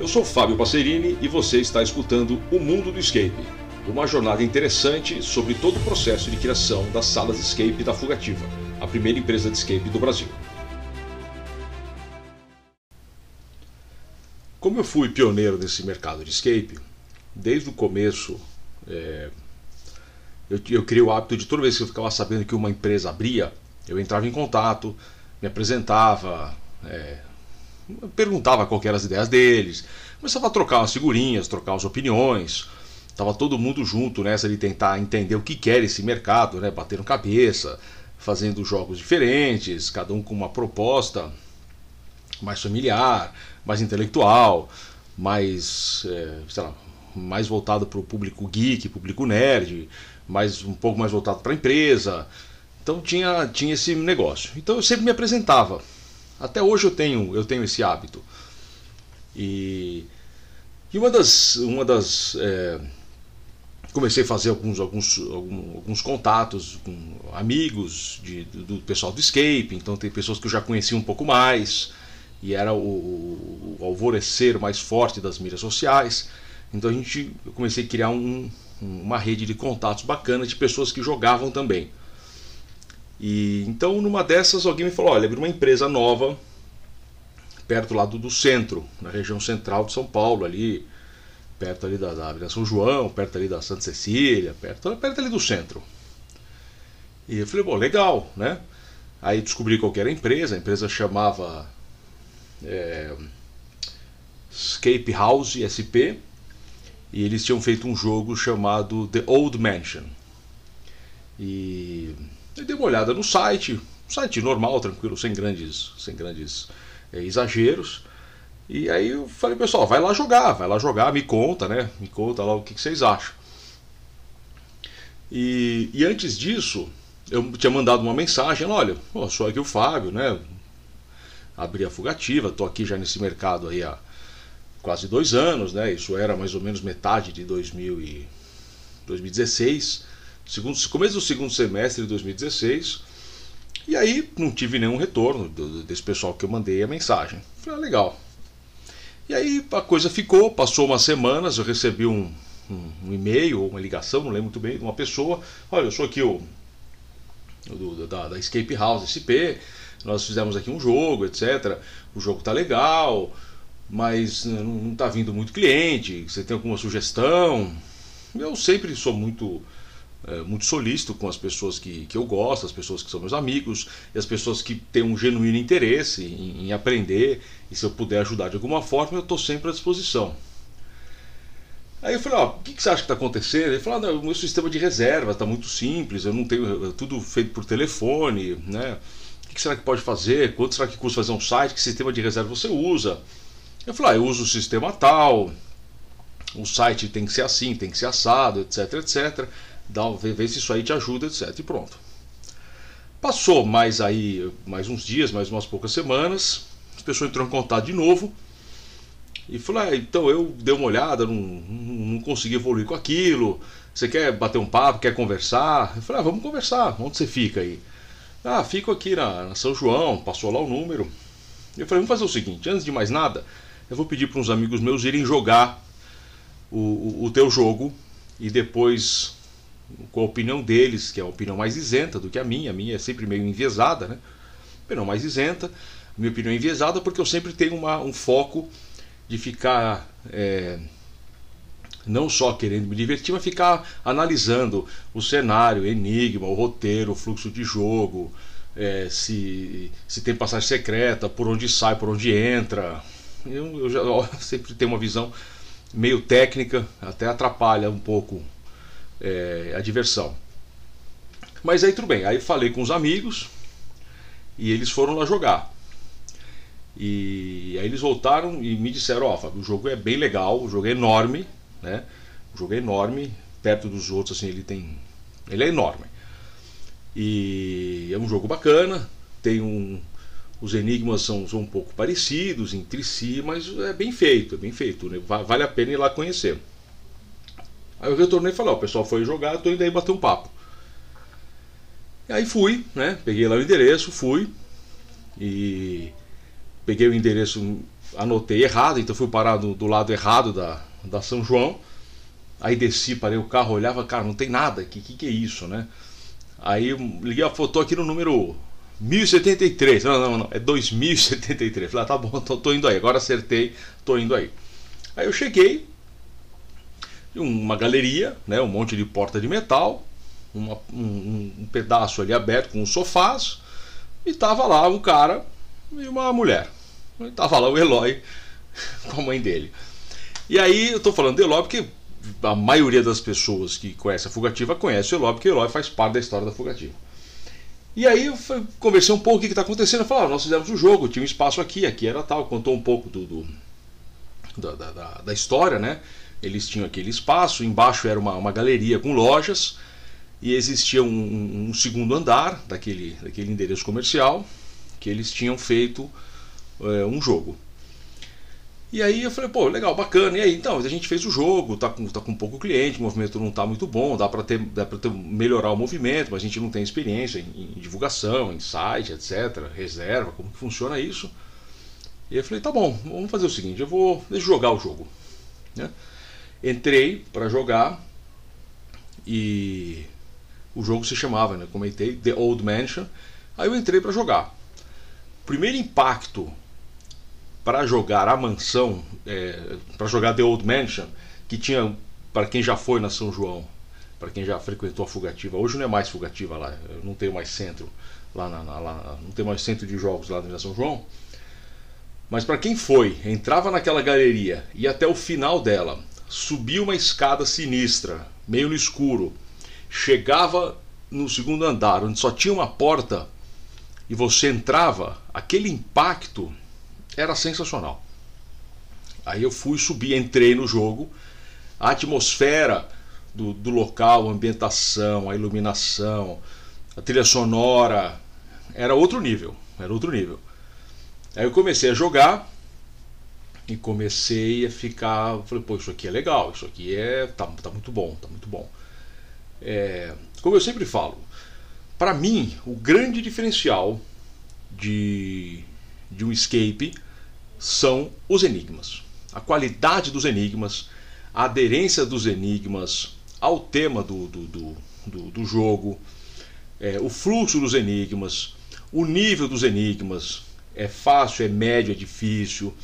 Eu sou Fábio Passerini e você está escutando O Mundo do Escape, uma jornada interessante sobre todo o processo de criação das salas de escape da Fugativa, a primeira empresa de escape do Brasil. Como eu fui pioneiro nesse mercado de escape, desde o começo é, eu, eu criei o hábito de toda vez que eu ficava sabendo que uma empresa abria, eu entrava em contato, me apresentava, é, perguntava qual eram as ideias deles, começava a trocar umas figurinhas, trocar as opiniões. Tava todo mundo junto nessa de tentar entender o que quer esse mercado, né? Batendo cabeça, fazendo jogos diferentes, cada um com uma proposta mais familiar, mais intelectual, mais, é, sei lá, mais voltado para o público geek, público nerd, mais um pouco mais voltado para a empresa. Então tinha, tinha esse negócio. Então eu sempre me apresentava. Até hoje eu tenho, eu tenho esse hábito. E, e uma das. Uma das é, comecei a fazer alguns, alguns, alguns, contatos com amigos de, do, do, pessoal do escape, então tem pessoas que eu já conhecia um pouco mais, e era o, o, o alvorecer mais forte das mídias sociais. Então a gente, eu comecei a criar um, uma rede de contatos bacana de pessoas que jogavam também. E então numa dessas alguém me falou, olha, abriu uma empresa nova perto do, do, centro, na região central de São Paulo, ali perto ali da, da São João, perto ali da Santa Cecília, perto, perto ali do centro. E eu falei, bom, legal, né? Aí descobri qual era a empresa, a empresa chamava é, Escape House SP, e eles tinham feito um jogo chamado The Old Mansion. E eu dei uma olhada no site, site normal, tranquilo, sem grandes, sem grandes é, exageros. E aí eu falei, pessoal, vai lá jogar, vai lá jogar, me conta, né? Me conta lá o que, que vocês acham. E, e, antes disso, eu tinha mandado uma mensagem, olha, oh, sou aqui o Fábio, né? Abri a fugativa, tô aqui já nesse mercado aí há quase dois anos, né? Isso era mais ou menos metade de 2000 e 2016, segundo, começo do segundo semestre de 2016. E aí não tive nenhum retorno desse pessoal que eu mandei a mensagem. Falei, ah, legal. E aí a coisa ficou, passou umas semanas, eu recebi um, um, um e-mail ou uma ligação, não lembro muito bem, de uma pessoa. Olha, eu sou aqui o do, da, da Escape House SP, nós fizemos aqui um jogo, etc. O jogo tá legal mas né, não está vindo muito cliente, você tem alguma sugestão? Eu sempre sou muito é, muito solícito com as pessoas que, que eu gosto, as pessoas que são meus amigos e as pessoas que têm um genuíno interesse em, em aprender e se eu puder ajudar de alguma forma, eu estou sempre à disposição. Aí eu falei, ó, o que, que você acha que está acontecendo? Ele falou, ah, o meu sistema de reserva está muito simples, eu não tenho é tudo feito por telefone, né? O que será que pode fazer? Quanto será que custa fazer um site? Que sistema de reserva você usa? Eu falei, ah, eu uso o sistema tal, o site tem que ser assim, tem que ser assado, etc, etc. Dá, vê, vê se isso aí te ajuda, etc. E pronto. Passou mais aí, mais uns dias, mais umas poucas semanas, as pessoas entrou em contato de novo e falou, ah, então eu dei uma olhada, não, não, consegui evoluir com aquilo. Você quer bater um papo, quer conversar? Eu falei, ah, vamos conversar. Onde você fica aí? Ah, fico aqui na, na São João, passou lá o número. Eu falei, vamos fazer o seguinte, antes de mais nada, eu vou pedir para uns amigos meus irem jogar o, o, o teu jogo e depois com a opinião deles, que é a opinião mais isenta do que a minha, a minha é sempre meio enviesada, né? Opinião mais isenta, minha opinião é enviesada porque eu sempre tenho uma, um foco de ficar é, não só querendo me divertir, mas ficar analisando o cenário, o enigma, o roteiro, o fluxo de jogo, é, se, se tem passagem secreta, por onde sai, por onde entra, eu, eu, já, eu sempre tenho uma visão meio técnica, até atrapalha um pouco é, a diversão. Mas aí tudo bem, aí falei com os amigos e eles foram lá jogar. E aí eles voltaram e me disseram, ó, oh, o jogo é bem legal, o jogo é enorme, né? O jogo é enorme, perto dos outros assim, ele tem ele é enorme. E é um jogo bacana, tem um, os enigmas são, são um pouco parecidos entre si, mas é bem feito, é bem feito, né? vale a pena ir lá conhecer. Aí eu retornei e falei, ó, o pessoal foi jogar, tô indo aí bater um papo. E aí fui, né? Peguei lá o endereço, fui e peguei o endereço anotei errado, então fui parar do, do lado errado da, da São João. Aí desci, parei o carro, olhava, cara, não tem nada aqui, o que, que é isso, né? Aí liguei a foto aqui no número 1073. Não, não, não, é 2073. Falei, ah, tá bom, tô, tô indo aí. Agora acertei, tô indo aí. Aí eu cheguei, uma galeria, né, um monte de porta de metal, uma, um, um, pedaço ali aberto com sofás, e tava lá um cara e uma mulher. E tava lá o Eloy com a mãe dele. E aí eu tô falando do Eloy porque a maioria das pessoas que conhece a Fugativa conhece o Eloy, porque o Eloy faz parte da história da Fugativa. E aí eu conversei um pouco o que está acontecendo. Eu ah, nós fizemos o um jogo, tinha um espaço aqui, aqui era tal, contou um pouco do, do da, da, da, história, né? Eles tinham aquele espaço, embaixo era uma, uma galeria com lojas, e existia um, um, segundo andar daquele, daquele endereço comercial que eles tinham feito é, um jogo. E aí eu falei, pô, legal, bacana. E aí, então, a gente fez o jogo, tá com, tá com pouco cliente, o movimento não tá muito bom, dá para ter, dá ter, melhorar o movimento, mas a gente não tem experiência em, em, divulgação, em site, etc., reserva, como que funciona isso. E eu falei, tá bom, vamos fazer o seguinte, eu vou deixa eu jogar o jogo. Né? Entrei para jogar e o jogo se chamava, né? Comentei, The Old Mansion. Aí eu entrei para jogar. Primeiro impacto para jogar a mansão, é, para jogar The Old Mansion, que tinha, para quem já foi na São João, para quem já frequentou a Fugativa, hoje não é mais Fugativa lá, não tem mais centro lá, na, na, lá não tem mais centro de jogos lá na São João. Mas para quem foi, entrava naquela galeria e até o final dela, subia uma escada sinistra, meio no escuro, chegava no segundo andar, onde só tinha uma porta, e você entrava, aquele impacto era sensacional. Aí eu fui subir, entrei no jogo, a atmosfera do, do local, a ambientação, a iluminação, a trilha sonora, era outro nível, era outro nível. Aí eu comecei a jogar e comecei a ficar, falei, pô, isso aqui é legal, isso aqui é tá, tá muito bom, tá muito bom. É, como eu sempre falo, para mim o grande diferencial de de um escape são os enigmas. A qualidade dos enigmas, a aderência dos enigmas ao tema do, do, do, do, do jogo, é, o fluxo dos enigmas, o nível dos enigmas, é fácil, é médio, é difícil,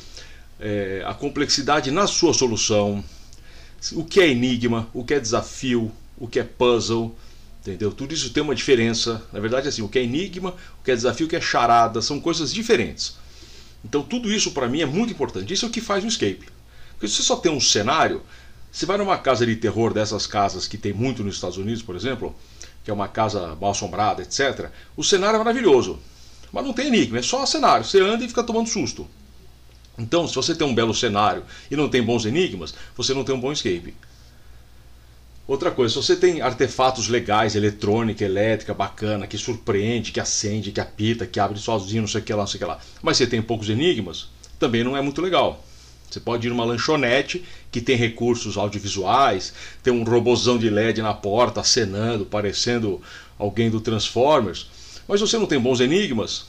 é, a complexidade na sua solução, o que é enigma, o que é desafio, o que é puzzle, entendeu? Tudo isso tem uma diferença. Na verdade, assim, o que é enigma, o que é desafio, o que é charada, são coisas diferentes. Então tudo isso para mim é muito importante. Isso é o que faz um escape. Porque se você só tem um cenário, você vai numa casa de terror dessas casas que tem muito nos Estados Unidos, por exemplo, que é uma casa mal assombrada, etc. O cenário é maravilhoso, mas não tem enigma, é só cenário. Você anda e fica tomando susto. Então, se você tem um belo cenário e não tem bons enigmas, você não tem um bom escape. Outra coisa, se você tem artefatos legais, eletrônica, elétrica, bacana, que surpreende, que acende, que apita, que abre sozinho, não sei o que lá, não sei o que lá, mas você tem poucos enigmas, também não é muito legal. Você pode ir numa lanchonete que tem recursos audiovisuais, tem um robozão de LED na porta acenando, parecendo alguém do Transformers, mas você não tem bons enigmas,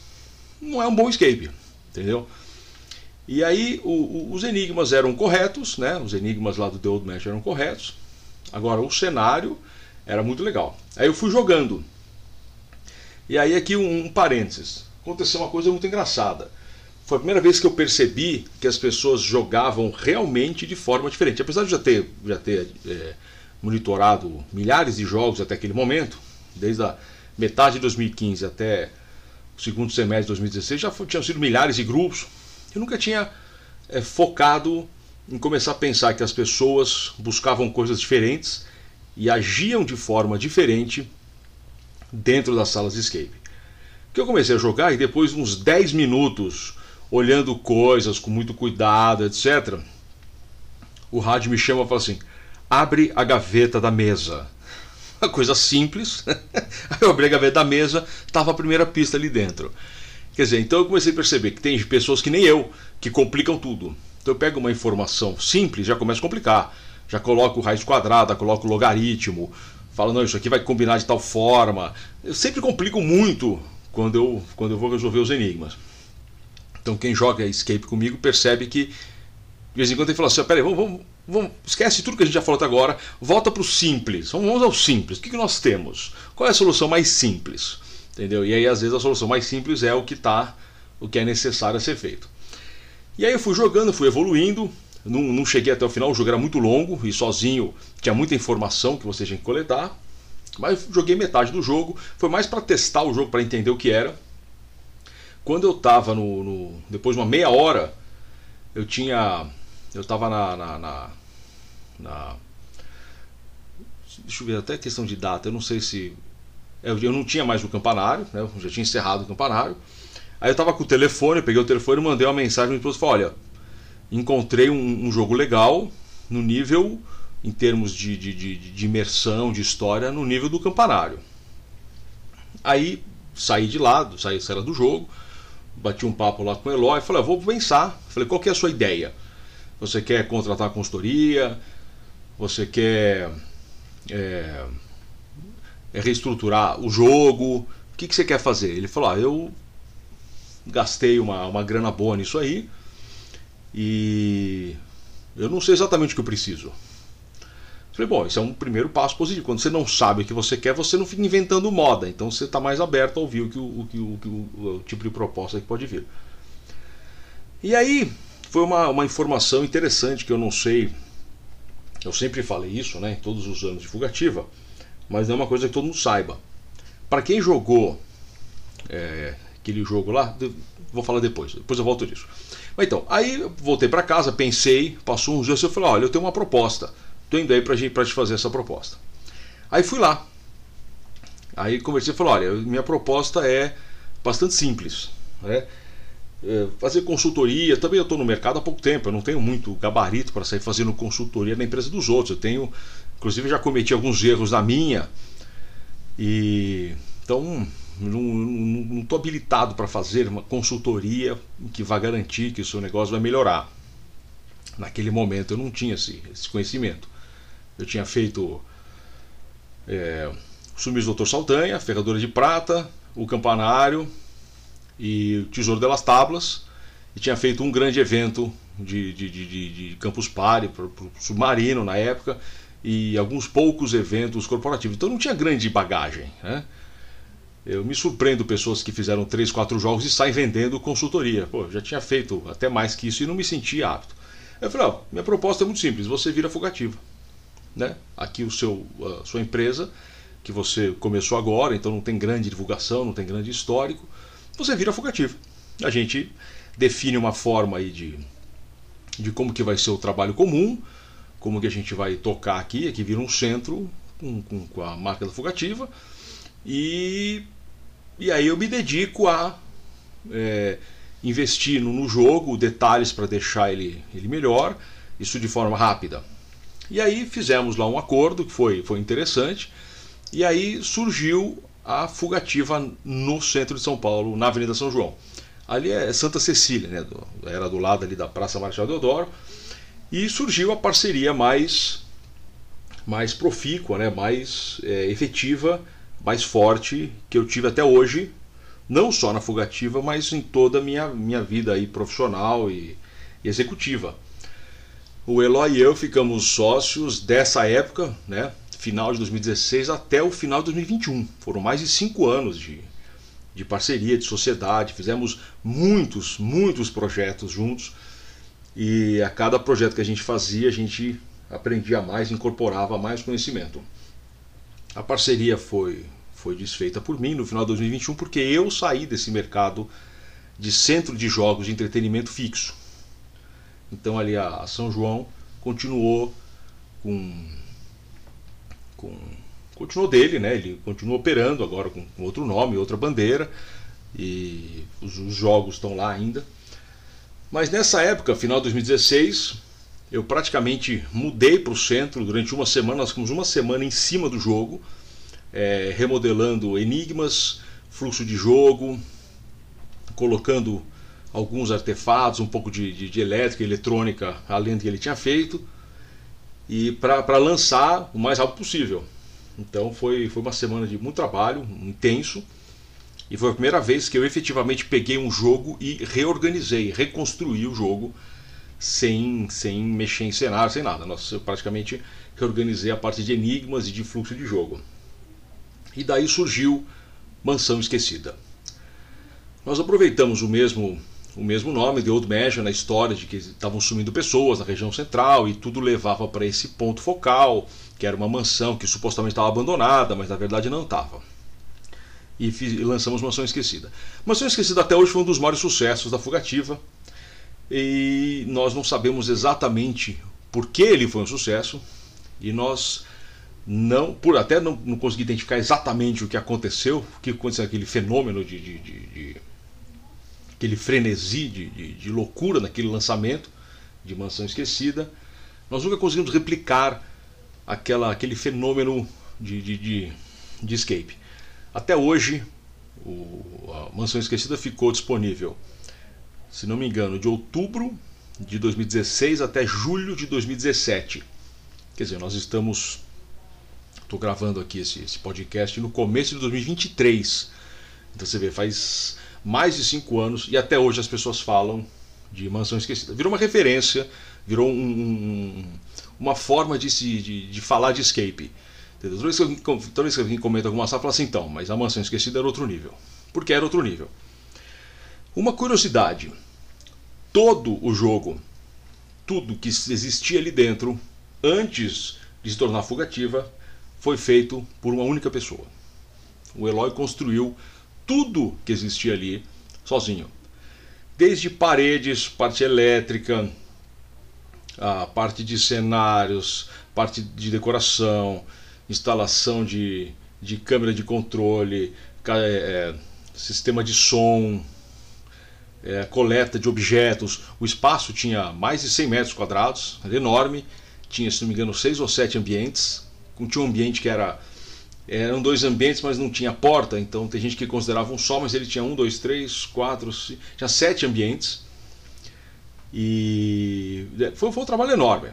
não é um bom escape, entendeu? E aí o, o, os enigmas eram corretos, né? Os enigmas lá do The Old Match eram corretos. Agora, o cenário era muito legal. Aí eu fui jogando. E aí, aqui um, um parênteses: aconteceu uma coisa muito engraçada. Foi a primeira vez que eu percebi que as pessoas jogavam realmente de forma diferente. Apesar de já ter, já ter é, monitorado milhares de jogos até aquele momento, desde a metade de 2015 até o segundo semestre de 2016, já tinham sido milhares de grupos. Eu nunca tinha é, focado em começar a pensar que as pessoas buscavam coisas diferentes e agiam de forma diferente dentro das salas de escape. Que eu comecei a jogar e depois de uns 10 minutos olhando coisas com muito cuidado, etc. O rádio me chama e fala assim: abre a gaveta da mesa. Uma coisa simples. Aí eu abri a gaveta da mesa, estava a primeira pista ali dentro. Quer dizer, então eu comecei a perceber que tem pessoas que nem eu que complicam tudo. Então eu pego uma informação simples, já começa a complicar. Já coloco raiz quadrada, coloco logaritmo, falo, não, isso aqui vai combinar de tal forma. Eu sempre complico muito quando eu, quando eu vou resolver os enigmas. Então quem joga Escape comigo percebe que de vez em quando ele fala assim, peraí, vamos, vamos, vamos, esquece tudo que a gente já falou até agora, volta para o simples, vamos ao simples, o que, que nós temos? Qual é a solução mais simples? Entendeu? E aí às vezes a solução mais simples é o que tá, o que é necessário a ser feito. E aí eu fui jogando, fui evoluindo, não, não cheguei até o final, o jogo era muito longo e sozinho tinha muita informação que você tinha que coletar. Mas joguei metade do jogo, foi mais para testar o jogo, para entender o que era. Quando eu estava no, no, Depois de uma meia hora, eu tinha. Eu estava na, na, na, na, Deixa eu ver, até questão de data, eu não sei se. Eu, não tinha mais o campanário, né, eu já tinha encerrado o campanário. Aí eu estava com o telefone, eu peguei o telefone e mandei uma mensagem para o falei, olha, encontrei um, um, jogo legal no nível, em termos de, de, de, de, imersão, de história, no nível do campanário. Aí saí de lado, saí, saí do jogo, bati um papo lá com o Eloy, falei, ah, vou pensar. Falei, qual que é a sua ideia? Você quer contratar consultoria? Você quer é reestruturar o jogo? O que, que você quer fazer? Ele falou, ah, eu gastei uma, uma grana boa nisso aí e eu não sei exatamente o que eu preciso. Falei, bom, isso é um primeiro passo positivo. Quando você não sabe o que você quer, você não fica inventando moda. Então você está mais aberto a ouvir o, que, o, o, o, o, o tipo de proposta que pode vir. E aí foi uma, uma informação interessante que eu não sei. Eu sempre falei isso, né, em todos os anos de fugativa, mas é uma coisa que todo mundo saiba. Para quem jogou é, aquele jogo lá, vou falar depois, depois eu volto nisso. Mas então, aí voltei para casa, pensei, passou uns dias, eu falei, olha, eu tenho uma proposta Tô indo aí pra te fazer essa proposta. Aí fui lá. Aí conversei e falei, olha, minha proposta é bastante simples. Né? É, fazer consultoria, também eu estou no mercado há pouco tempo, eu não tenho muito gabarito para sair fazendo consultoria na empresa dos outros. Eu tenho, inclusive já cometi alguns erros na minha. E então não estou habilitado para fazer uma consultoria que vai garantir que o seu negócio vai melhorar. Naquele momento eu não tinha esse, esse conhecimento. Eu tinha feito é, Sumis Doutor Saldanha, Ferradura de Prata, o Campanário e o Tesouro delas Tablas. E tinha feito um grande evento de, de, de, de Campus Party para o Submarino na época e alguns poucos eventos corporativos. Então não tinha grande bagagem. Né? Eu me surpreendo pessoas que fizeram três, quatro jogos e saem vendendo consultoria. Pô, já tinha feito até mais que isso e não me sentia apto. Eu falei, ó, minha proposta é muito simples, você vira fugativa né? Aqui o seu, a sua empresa, que você começou agora, então não tem grande divulgação, não tem grande histórico, você vira fugativo. A gente define uma forma aí de, de como que vai ser o trabalho comum, como que a gente vai tocar aqui, aqui vira um centro com, com, com a marca da Fugativa, e, e aí eu me dedico a é, investir no, no jogo, detalhes para deixar ele, ele melhor, isso de forma rápida. E aí fizemos lá um acordo que foi, foi interessante. E aí surgiu a fugativa no centro de São Paulo, na Avenida São João. Ali é Santa Cecília, né? era do lado ali da Praça Marechal Deodoro. E surgiu a parceria mais, mais profícua, né? mais é, efetiva, mais forte que eu tive até hoje, não só na fugativa, mas em toda a minha, minha vida aí profissional e, e executiva. O Eloy e eu ficamos sócios dessa época, né, final de 2016 até o final de 2021. Foram mais de cinco anos de, de parceria, de sociedade. Fizemos muitos, muitos projetos juntos. E a cada projeto que a gente fazia, a gente aprendia mais, incorporava mais conhecimento. A parceria foi, foi desfeita por mim no final de 2021 porque eu saí desse mercado de centro de jogos de entretenimento fixo. Então ali a São João continuou com, com continuou dele, né? Ele continua operando agora com, com outro nome, outra bandeira e os, os jogos estão lá ainda. Mas nessa época, final de 2016, eu praticamente mudei para o centro durante uma semana. Nós ficamos uma semana em cima do jogo, é, remodelando enigmas, fluxo de jogo, colocando alguns artefatos, um pouco de, de, de elétrica e eletrônica além do que ele tinha feito, e para lançar o mais rápido possível. Então foi, foi uma semana de muito trabalho, intenso, E foi a primeira vez que eu efetivamente peguei um jogo e reorganizei, reconstruí o jogo sem, sem mexer em cenário, sem nada. Nós, eu praticamente reorganizei a parte de enigmas e de fluxo de jogo. E daí surgiu Mansão Esquecida. Nós aproveitamos o mesmo o mesmo nome, The Old Mansion, na história de que estavam sumindo pessoas na região central e tudo levava para esse ponto focal, que era uma mansão que supostamente estava abandonada, mas na verdade não estava. E, fiz, e lançamos Mansão Esquecida. Mansão Esquecida até hoje foi um dos maiores sucessos da Fugativa e nós não sabemos exatamente por que ele foi um sucesso e nós não, por até não, não identificar exatamente o que aconteceu, o que aconteceu aquele fenômeno de, de, de, de aquele frenesi de, loucura naquele lançamento de Mansão Esquecida, nós nunca conseguimos replicar aquela, aquele fenômeno de, de escape. Até hoje, o, a Mansão Esquecida ficou disponível se não me engano, de outubro de 2016 até julho de 2017. Quer dizer, nós estamos. Estou gravando aqui esse, esse podcast no começo de 2023. Então você vê, faz mais de cinco anos e até hoje as pessoas falam de Mansão Esquecida. Virou uma referência, virou um, um, uma forma de, se, de, de falar de escape. Toda vez, que alguém, toda vez que alguém comenta alguma sala, fala assim, então, mas a Mansão Esquecida era outro nível. Porque era outro nível. Uma curiosidade: todo o jogo, tudo que existia ali dentro, antes de se tornar fugativa, foi feito por uma única pessoa. O Eloy construiu tudo que existia ali sozinho. Desde paredes, parte elétrica, a parte de cenários, parte de decoração, instalação de, de câmera de controle, é, sistema de som, é, coleta de objetos. O espaço tinha mais de 100 metros quadrados, era enorme. Tinha, se não me engano, seis ou sete ambientes. Tinha um ambiente que era. Eram dois ambientes, mas não tinha porta, então tem gente que considerava um só, mas ele tinha um, dois, três, quatro, cinco, tinha sete ambientes. E é, foi, foi um trabalho enorme.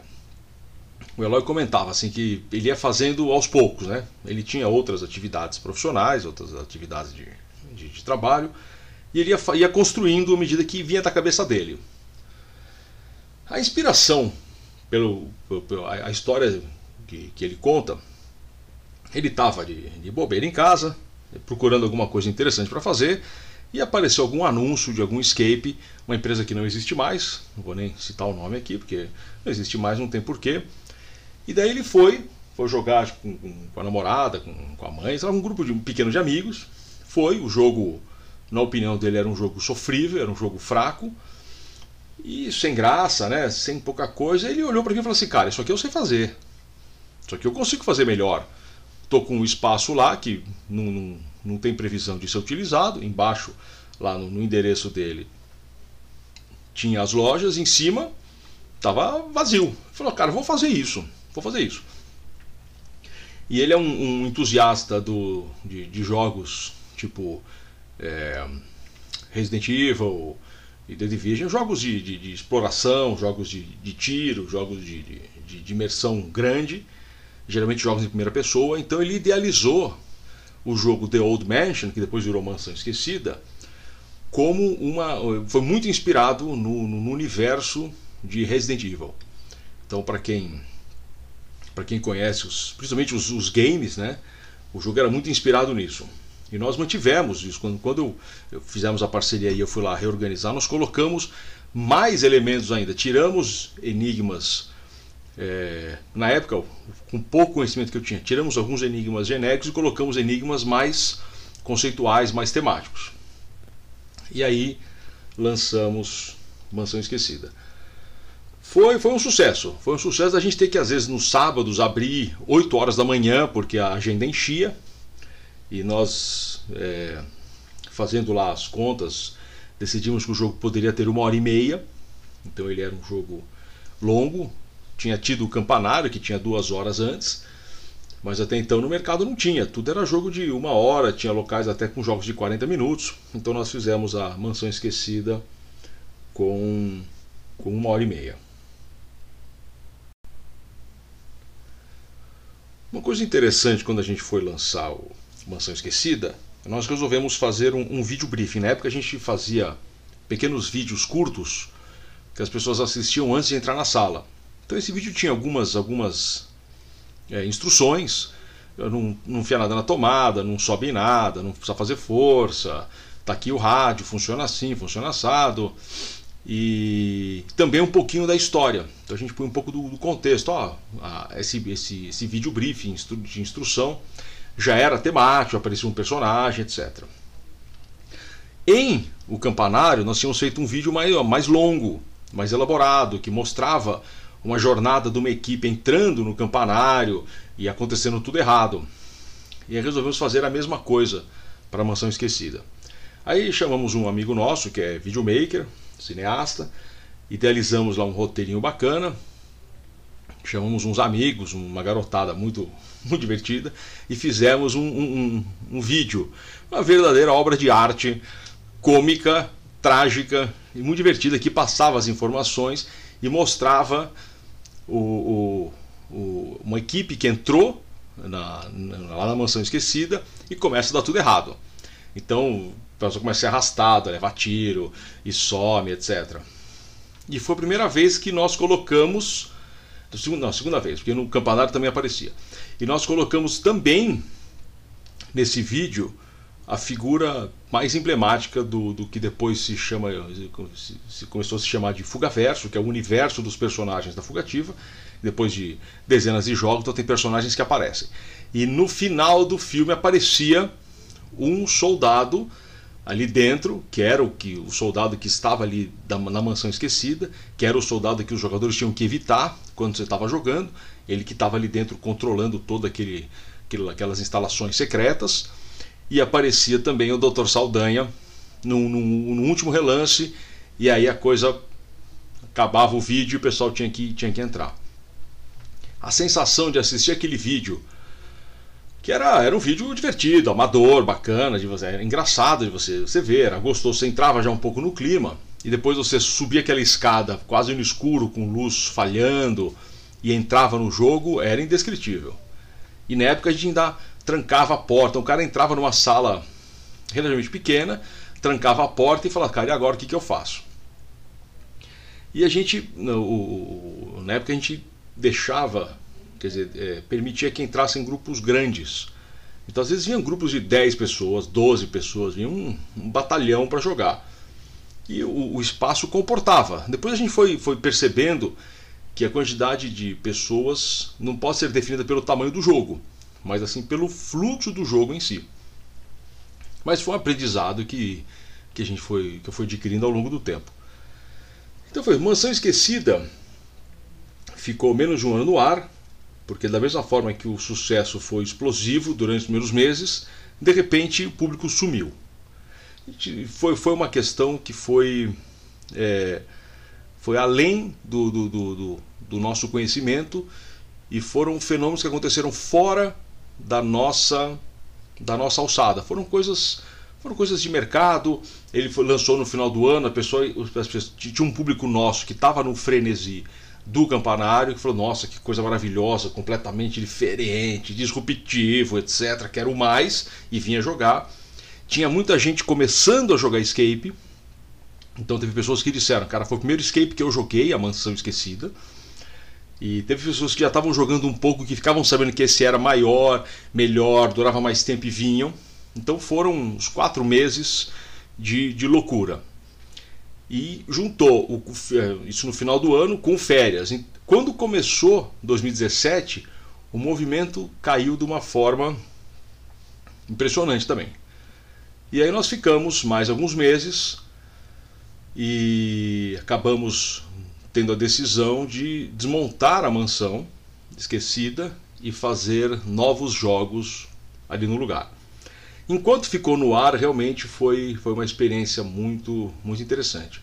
O Eloy comentava assim que ele ia fazendo aos poucos, né? Ele tinha outras atividades profissionais, outras atividades de, de, de trabalho, e ele ia, ia construindo à medida que vinha da cabeça dele. A inspiração pelo, pelo a, história que, que, ele conta, ele estava de, de bobeira em casa, procurando alguma coisa interessante para fazer, e apareceu algum anúncio de algum escape, uma empresa que não existe mais, não vou nem citar o nome aqui, porque não existe mais, não tem porquê. E daí ele foi, foi jogar com, com, a namorada, com, com a mãe, um grupo de um pequeno de amigos. Foi, o jogo na opinião dele, era um jogo sofrível, era um jogo fraco e sem graça, né? Sem pouca coisa. Ele olhou para mim e falou assim: Cara, isso aqui eu sei fazer. Isso aqui eu consigo fazer melhor. Estou com um espaço lá que não, não, não tem previsão de ser utilizado. Embaixo, lá no, no endereço dele, tinha as lojas. Em cima, estava vazio. Ele falou: Cara, vou fazer isso. Vou fazer isso. E ele é um, um entusiasta do, de, de jogos tipo é, Resident Evil e The Division, jogos de, de, de exploração, jogos de, de tiro, jogos de, de, imersão grande, geralmente jogos em primeira pessoa. Então ele idealizou o jogo The Old Mansion, que depois virou Mansão Esquecida, como uma. foi muito inspirado no, no universo de Resident Evil. Então, para quem para quem conhece, os, principalmente os, os, games, né, o jogo era muito inspirado nisso. E nós mantivemos isso. Quando, quando eu, fizemos a parceria e eu fui lá reorganizar, nós colocamos mais elementos ainda. Tiramos enigmas. É, na época, com pouco conhecimento que eu tinha, tiramos alguns enigmas genéricos e colocamos enigmas mais conceituais, mais temáticos. E aí lançamos Mansão Esquecida. Foi, foi um sucesso. Foi um sucesso a gente ter que, às vezes, nos sábados, abrir 8 horas da manhã, porque a agenda enchia e nós, é, fazendo lá as contas, decidimos que o jogo poderia ter uma hora e meia. Então ele era um jogo longo. Tinha tido o campanário, que tinha duas horas antes. Mas até então no mercado não tinha. Tudo era jogo de uma hora, tinha locais até com jogos de 40 minutos. Então nós fizemos a Mansão Esquecida com, com uma hora e meia. Uma coisa interessante quando a gente foi lançar o Mansão Esquecida nós resolvemos fazer um, um vídeo briefing. Na época a gente fazia pequenos vídeos curtos que as pessoas assistiam antes de entrar na sala. Então esse vídeo tinha algumas, algumas é, instruções. Eu não, não enfia nada na tomada, não sobe nada, não precisa fazer força. Tá aqui o rádio, funciona assim, funciona assado. E também um pouquinho da história. Então a gente põe um pouco do, do contexto. Ó, a, esse, esse, esse vídeo briefing de instrução já era temático, aparecia um personagem, etc. Em O Campanário, nós tínhamos feito um vídeo mais, mais longo, mais elaborado, que mostrava uma jornada de uma equipe entrando no campanário e acontecendo tudo errado. E aí resolvemos fazer a mesma coisa para a Mansão Esquecida. Aí chamamos um amigo nosso, que é videomaker, cineasta, idealizamos lá um roteirinho bacana, chamamos uns amigos, uma garotada muito, muito divertida, e fizemos um, um, um vídeo, uma verdadeira obra de arte cômica, trágica e muito divertida, que passava as informações e mostrava o, o, o, uma equipe que entrou na, na, lá na mansão esquecida e começa a dar tudo errado. Então a pessoa começa a ser arrastada, levar tiro e some, etc. E foi a primeira vez que nós colocamos. Não, segunda vez, porque no campanário também aparecia. E nós colocamos também nesse vídeo a figura mais emblemática do, do que depois se chama se, se começou a se chamar de Fugaverso, que é o universo dos personagens da Fugativa. Depois de dezenas de jogos, então tem personagens que aparecem. E no final do filme aparecia um soldado ali dentro, que era o que o soldado que estava ali da, na mansão esquecida, que era o soldado que os jogadores tinham que evitar quando você estava jogando, ele que estava ali dentro controlando todo aquele, aquele aquelas instalações secretas e aparecia também o Dr. Saldanha no, último relance, e aí a coisa acabava o vídeo e o pessoal tinha que, tinha que entrar. A sensação de assistir aquele vídeo, que era, era um vídeo divertido, amador, bacana, de você, era engraçado de você, você ver, era gostoso, você entrava já um pouco no clima, e depois você subia aquela escada quase no escuro, com luz falhando, e entrava no jogo, era indescritível. E na época a gente ainda trancava a porta. Um cara entrava numa sala relativamente pequena, trancava a porta e falava, cara, e agora o que, que eu faço? E a gente, no, na época a gente deixava, quer dizer, é, permitia que entrassem grupos grandes. Então às vezes vinham grupos de 10 pessoas, 12 pessoas, vinha um, um batalhão para jogar. E o, o, espaço comportava. Depois a gente foi, foi percebendo que a quantidade de pessoas não pode ser definida pelo tamanho do jogo mas assim pelo fluxo do jogo em si. Mas foi um aprendizado que, que a gente foi, que fui adquirindo ao longo do tempo. Então foi Mansão Esquecida ficou menos de um ano no ar, porque da mesma forma que o sucesso foi explosivo durante os primeiros meses, de repente o público sumiu. Foi, foi uma questão que foi, é, foi além do, do, do, do nosso conhecimento e foram fenômenos que aconteceram fora da nossa da nossa alçada. Foram coisas foram coisas de mercado. Ele foi, lançou no final do ano, a pessoa, tinha um público nosso que estava no frenesi do campanário que falou: "Nossa, que coisa maravilhosa, completamente diferente, disruptivo, etc, quero mais" e vinha jogar. Tinha muita gente começando a jogar Escape. Então teve pessoas que disseram: "Cara, foi o primeiro Escape que eu joguei, a Mansão Esquecida". E teve pessoas que já estavam jogando um pouco, que ficavam sabendo que esse era maior, melhor, durava mais tempo e vinham. Então foram uns quatro meses de, de loucura. E juntou o, é, isso no final do ano com férias. Quando começou 2017, o movimento caiu de uma forma impressionante também. E aí nós ficamos mais alguns meses e acabamos tendo a decisão de desmontar a mansão esquecida e fazer novos jogos ali no lugar. Enquanto ficou no ar, realmente foi, foi uma experiência muito, muito interessante.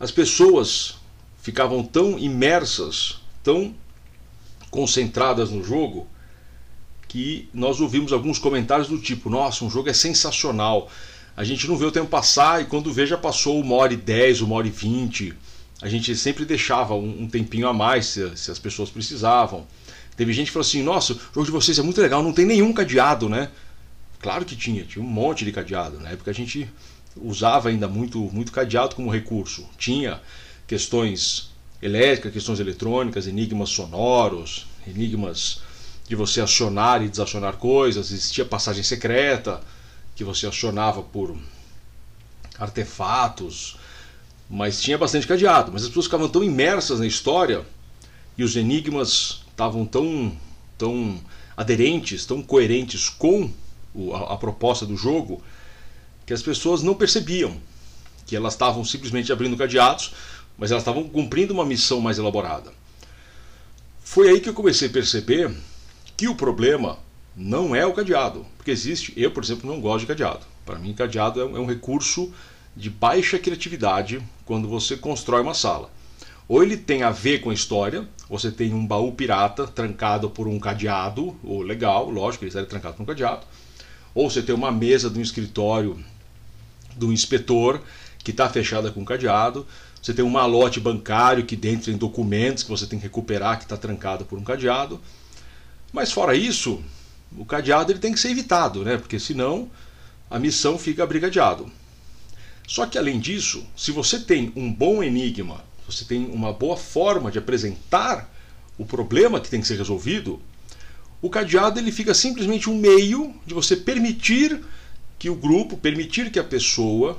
As pessoas ficavam tão imersas, tão concentradas no jogo, que nós ouvimos alguns comentários do tipo: Nossa, um jogo é sensacional. A gente não vê o tempo passar e quando vê já passou uma hora e dez, uma hora e vinte a gente sempre deixava um, um tempinho a mais se, se, as pessoas precisavam. Teve gente que falou assim: Nossa, o jogo de vocês é muito legal, não tem nenhum cadeado, né? Claro que tinha, tinha um monte de cadeado. Na época a gente usava ainda muito, muito cadeado como recurso. Tinha questões elétricas, questões eletrônicas, enigmas sonoros, enigmas de você acionar e desacionar coisas, existia passagem secreta que você acionava por artefatos, mas tinha bastante cadeado. Mas as pessoas ficavam tão imersas na história e os enigmas estavam tão, tão aderentes, tão coerentes com a, a proposta do jogo, que as pessoas não percebiam que elas estavam simplesmente abrindo cadeados, mas elas estavam cumprindo uma missão mais elaborada. Foi aí que eu comecei a perceber que o problema não é o cadeado, porque existe, eu por exemplo não gosto de cadeado. Para mim cadeado é um recurso de baixa criatividade quando você constrói uma sala. Ou ele tem a ver com a história, você tem um baú pirata trancado por um cadeado, ou legal, lógico, ele estaria trancado por um cadeado. Ou você tem uma mesa de um escritório do inspetor que está fechada com cadeado. Você tem um malote bancário que dentro tem documentos que você tem que recuperar que está trancado por um cadeado. Mas fora isso, o cadeado ele tem que ser evitado, né? Porque senão a missão fica brigadeado. Só que além disso, se você tem um bom enigma, você tem uma boa forma de apresentar o problema que tem que ser resolvido, o cadeado ele fica simplesmente um meio de você permitir que o grupo, permitir que a pessoa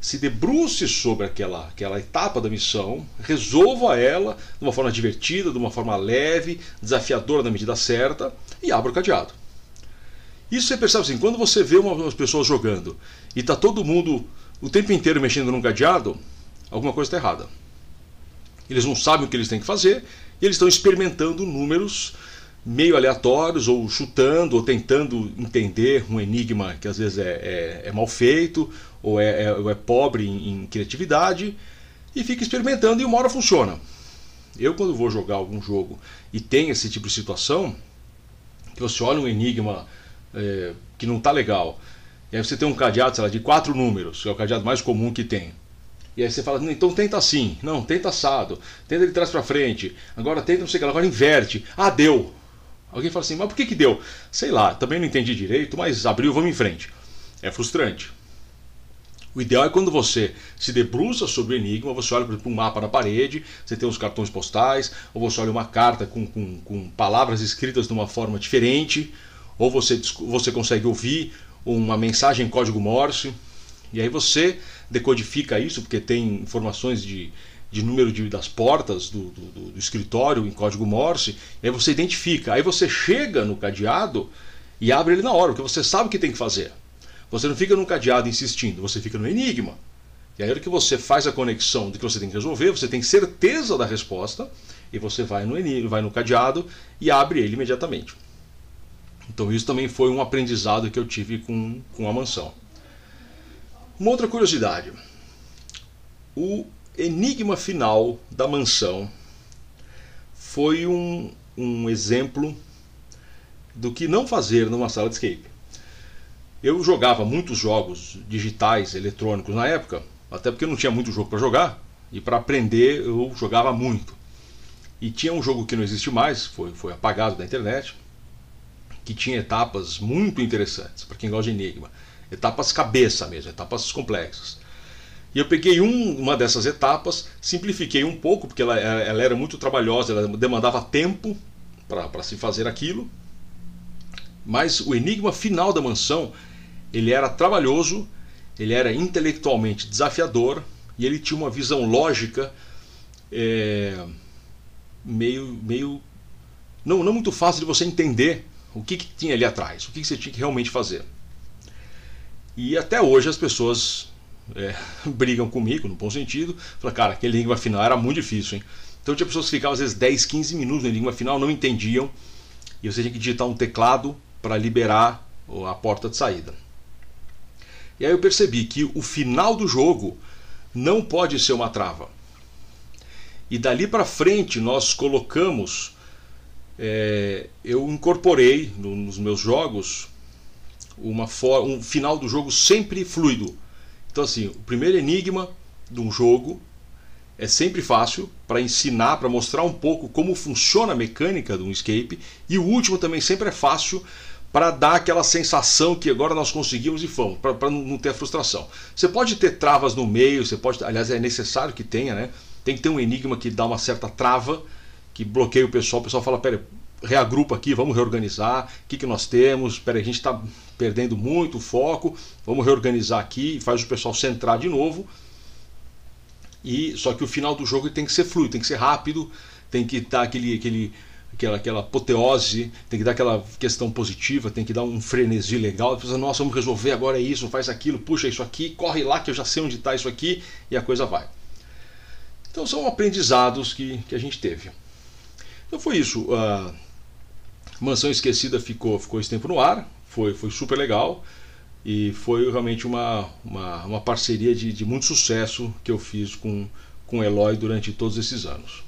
se debruce sobre aquela, aquela etapa da missão, resolva ela de uma forma divertida, de uma forma leve, desafiadora na medida certa e abra o cadeado. Isso você percebe assim, quando você vê umas pessoas jogando e está todo mundo o tempo inteiro mexendo num cadeado, alguma coisa está errada. Eles não sabem o que eles têm que fazer e eles estão experimentando números meio aleatórios, ou chutando, ou tentando entender um enigma que às vezes é, é, é mal feito, ou é, é, ou é pobre em, em, criatividade, e fica experimentando e uma hora funciona. Eu, quando vou jogar algum jogo e tem esse tipo de situação, que você olha um enigma é, que não está legal, e aí você tem um cadeado, sei lá, de quatro números, que é o cadeado mais comum que tem. E aí você fala, então tenta assim, não, tenta assado, tenta de trás para frente, agora tenta não sei o que, agora inverte. Ah, deu. Alguém fala assim, mas por que, que deu? Sei lá, também não entendi direito, mas abriu, vamos em frente. É frustrante. O ideal é quando você se debruça sobre o enigma, você olha para um mapa na parede, você tem os cartões postais, ou você olha uma carta com, com, com palavras escritas de uma forma diferente, ou você, você consegue ouvir uma mensagem em código Morse, e aí você decodifica isso, porque tem informações de, de número de, das portas do, do, do, escritório em código Morse, e aí você identifica. Aí você chega no cadeado e abre ele na hora, porque você sabe o que tem que fazer. Você não fica no cadeado insistindo, você fica no enigma. E aí, hora que você faz a conexão do que você tem que resolver, você tem certeza da resposta, e você vai no, enigma, vai no cadeado e abre ele imediatamente. Então, isso também foi um aprendizado que eu tive com, com a mansão. Uma outra curiosidade: o enigma final da mansão foi um, um exemplo do que não fazer numa sala de escape. Eu jogava muitos jogos digitais, eletrônicos na época, até porque não tinha muito jogo para jogar, e para aprender eu jogava muito. E tinha um jogo que não existe mais, foi, foi apagado da internet, que tinha etapas muito interessantes, para quem gosta de enigma. Etapas cabeça mesmo, etapas complexas. E eu peguei um, uma dessas etapas, simplifiquei um pouco, porque ela, ela era muito trabalhosa, ela demandava tempo para se fazer aquilo. Mas o enigma final da mansão, ele era trabalhoso, ele era intelectualmente desafiador e ele tinha uma visão lógica é, meio, meio não, não muito fácil de você entender o que, que tinha ali atrás, o que, que você tinha que realmente fazer. E até hoje as pessoas é, brigam comigo, no bom sentido. Fala, cara, aquele enigma final era muito difícil, hein? Então tinha pessoas que ficavam às vezes 10, 15 minutos no enigma final, não entendiam, e você tinha que digitar um teclado para liberar a porta de saída. E aí eu percebi que o final do jogo não pode ser uma trava. E dali para frente nós colocamos, é, eu incorporei no, nos meus jogos uma um final do jogo sempre fluido. Então, assim, o primeiro enigma de um jogo é sempre fácil para ensinar, para mostrar um pouco como funciona a mecânica de um escape, e o último também sempre é fácil para dar aquela sensação que agora nós conseguimos e fomos, para não ter a frustração. Você pode ter travas no meio, você pode, aliás, é necessário que tenha, né? Tem que ter um enigma que dá uma certa trava, que bloqueia o pessoal. O pessoal fala: pera, reagrupa aqui, vamos reorganizar. O que, que nós temos? Pera, a gente está perdendo muito o foco, vamos reorganizar aqui, faz o pessoal centrar de novo. E só que o final do jogo tem que ser fluido, tem que ser rápido, tem que dar aquele, aquele aquela, aquela apoteose, tem que dar aquela questão positiva, tem que dar um frenesi legal. Depois, nossa, vamos resolver agora é isso, faz aquilo, puxa isso aqui, corre lá que eu já sei onde está isso aqui e a coisa vai. Então são aprendizados que, que a gente teve. Então foi isso. A Mansão Esquecida ficou, ficou esse tempo no ar, foi, foi super legal e foi realmente uma, uma, uma parceria de, de muito sucesso que eu fiz com, com o Eloy durante todos esses anos.